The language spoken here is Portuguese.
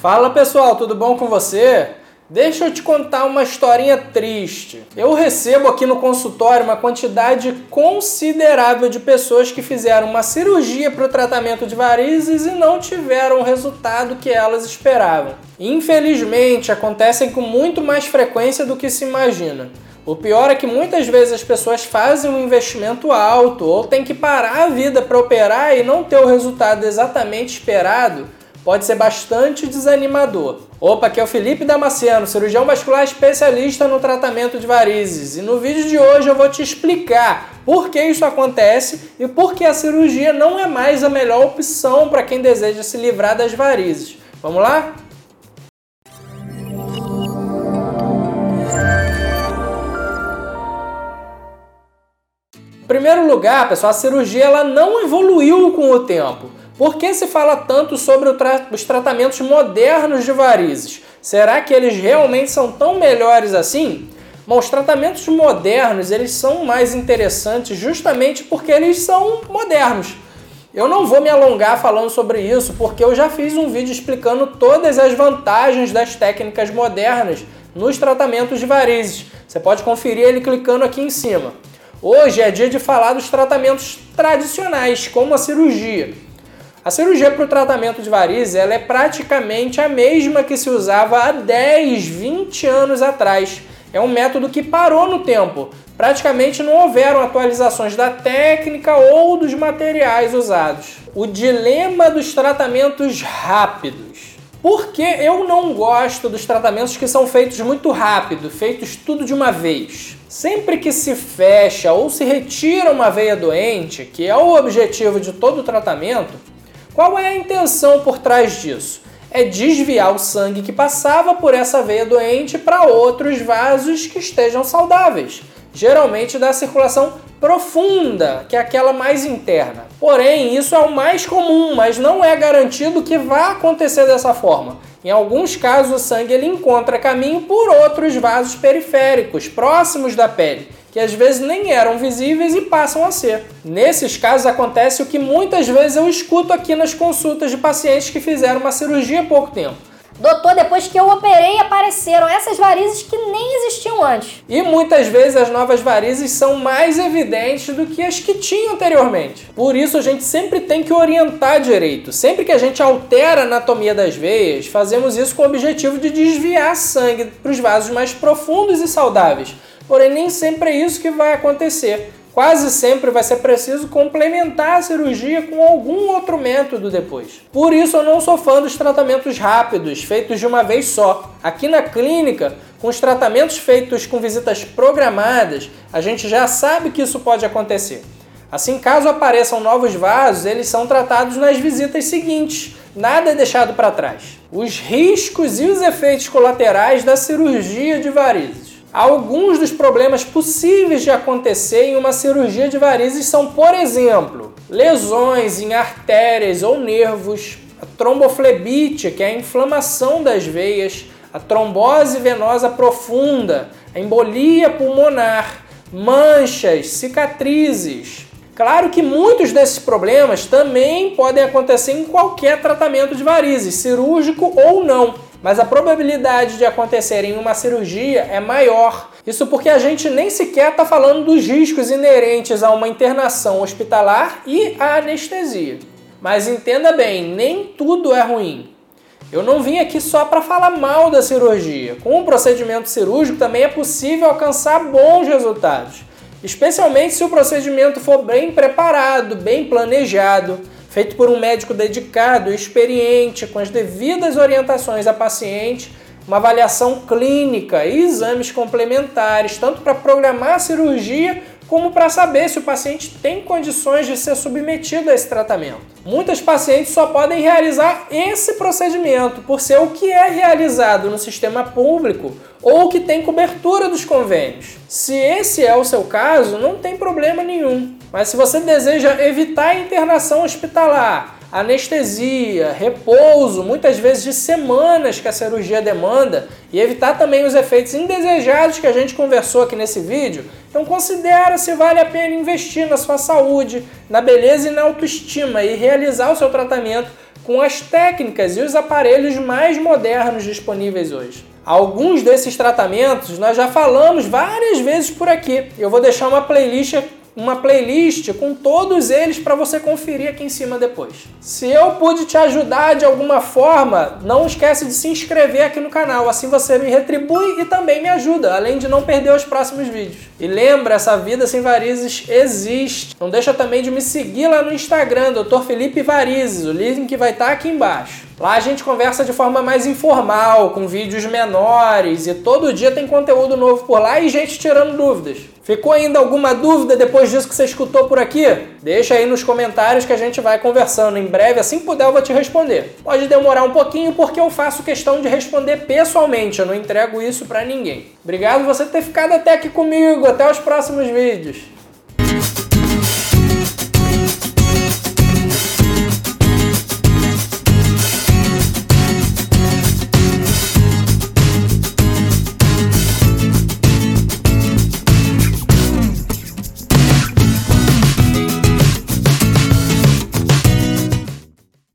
Fala pessoal, tudo bom com você? Deixa eu te contar uma historinha triste. Eu recebo aqui no consultório uma quantidade considerável de pessoas que fizeram uma cirurgia para o tratamento de varizes e não tiveram o resultado que elas esperavam. Infelizmente, acontecem com muito mais frequência do que se imagina. O pior é que muitas vezes as pessoas fazem um investimento alto ou têm que parar a vida para operar e não ter o resultado exatamente esperado pode ser bastante desanimador. Opa, aqui é o Felipe Damasceno, cirurgião vascular especialista no tratamento de varizes. E no vídeo de hoje eu vou te explicar por que isso acontece e por que a cirurgia não é mais a melhor opção para quem deseja se livrar das varizes. Vamos lá? Em primeiro lugar, pessoal, a cirurgia ela não evoluiu com o tempo. Por que se fala tanto sobre tra os tratamentos modernos de varizes? Será que eles realmente são tão melhores assim? Bom, os tratamentos modernos eles são mais interessantes justamente porque eles são modernos. Eu não vou me alongar falando sobre isso porque eu já fiz um vídeo explicando todas as vantagens das técnicas modernas nos tratamentos de varizes. Você pode conferir ele clicando aqui em cima. Hoje é dia de falar dos tratamentos tradicionais, como a cirurgia. A cirurgia para o tratamento de varizes ela é praticamente a mesma que se usava há 10, 20 anos atrás. É um método que parou no tempo. Praticamente não houveram atualizações da técnica ou dos materiais usados. O dilema dos tratamentos rápidos. Porque eu não gosto dos tratamentos que são feitos muito rápido, feitos tudo de uma vez. Sempre que se fecha ou se retira uma veia doente, que é o objetivo de todo o tratamento, qual é a intenção por trás disso? É desviar o sangue que passava por essa veia doente para outros vasos que estejam saudáveis, geralmente da circulação profunda, que é aquela mais interna. Porém, isso é o mais comum, mas não é garantido que vá acontecer dessa forma. Em alguns casos, o sangue ele encontra caminho por outros vasos periféricos, próximos da pele, que às vezes nem eram visíveis e passam a ser. Nesses casos acontece o que muitas vezes eu escuto aqui nas consultas de pacientes que fizeram uma cirurgia há pouco tempo. Doutor, depois que eu operei, apareceram essas varizes que nem existiam antes. E muitas vezes as novas varizes são mais evidentes do que as que tinham anteriormente. Por isso a gente sempre tem que orientar direito. Sempre que a gente altera a anatomia das veias, fazemos isso com o objetivo de desviar sangue para os vasos mais profundos e saudáveis porém nem sempre é isso que vai acontecer. Quase sempre vai ser preciso complementar a cirurgia com algum outro método depois. Por isso eu não sou fã dos tratamentos rápidos, feitos de uma vez só. Aqui na clínica, com os tratamentos feitos com visitas programadas, a gente já sabe que isso pode acontecer. Assim, caso apareçam novos vasos, eles são tratados nas visitas seguintes. Nada é deixado para trás. Os riscos e os efeitos colaterais da cirurgia de varizes. Alguns dos problemas possíveis de acontecer em uma cirurgia de varizes são, por exemplo, lesões em artérias ou nervos, a tromboflebite, que é a inflamação das veias, a trombose venosa profunda, a embolia pulmonar, manchas, cicatrizes. Claro que muitos desses problemas também podem acontecer em qualquer tratamento de varizes, cirúrgico ou não mas a probabilidade de acontecer em uma cirurgia é maior. Isso porque a gente nem sequer está falando dos riscos inerentes a uma internação hospitalar e a anestesia. Mas entenda bem, nem tudo é ruim. Eu não vim aqui só para falar mal da cirurgia. Com o procedimento cirúrgico também é possível alcançar bons resultados, especialmente se o procedimento for bem preparado, bem planejado feito por um médico dedicado, experiente, com as devidas orientações à paciente, uma avaliação clínica e exames complementares, tanto para programar a cirurgia como para saber se o paciente tem condições de ser submetido a esse tratamento. Muitas pacientes só podem realizar esse procedimento por ser o que é realizado no sistema público ou que tem cobertura dos convênios. Se esse é o seu caso, não tem problema nenhum. Mas se você deseja evitar a internação hospitalar, anestesia, repouso, muitas vezes de semanas que a cirurgia demanda, e evitar também os efeitos indesejados que a gente conversou aqui nesse vídeo, então considera se vale a pena investir na sua saúde, na beleza e na autoestima e realizar o seu tratamento com as técnicas e os aparelhos mais modernos disponíveis hoje. Alguns desses tratamentos nós já falamos várias vezes por aqui. Eu vou deixar uma playlist uma playlist com todos eles para você conferir aqui em cima depois. Se eu pude te ajudar de alguma forma, não esquece de se inscrever aqui no canal, assim você me retribui e também me ajuda, além de não perder os próximos vídeos. E lembra, essa vida sem varizes existe. Não deixa também de me seguir lá no Instagram, Dr. Felipe Varizes, o link vai estar tá aqui embaixo. Lá a gente conversa de forma mais informal, com vídeos menores e todo dia tem conteúdo novo por lá e gente tirando dúvidas. Ficou ainda alguma dúvida depois disso que você escutou por aqui? Deixa aí nos comentários que a gente vai conversando. Em breve, assim que puder, eu vou te responder. Pode demorar um pouquinho porque eu faço questão de responder pessoalmente, eu não entrego isso para ninguém. Obrigado você ter ficado até aqui comigo. Até os próximos vídeos.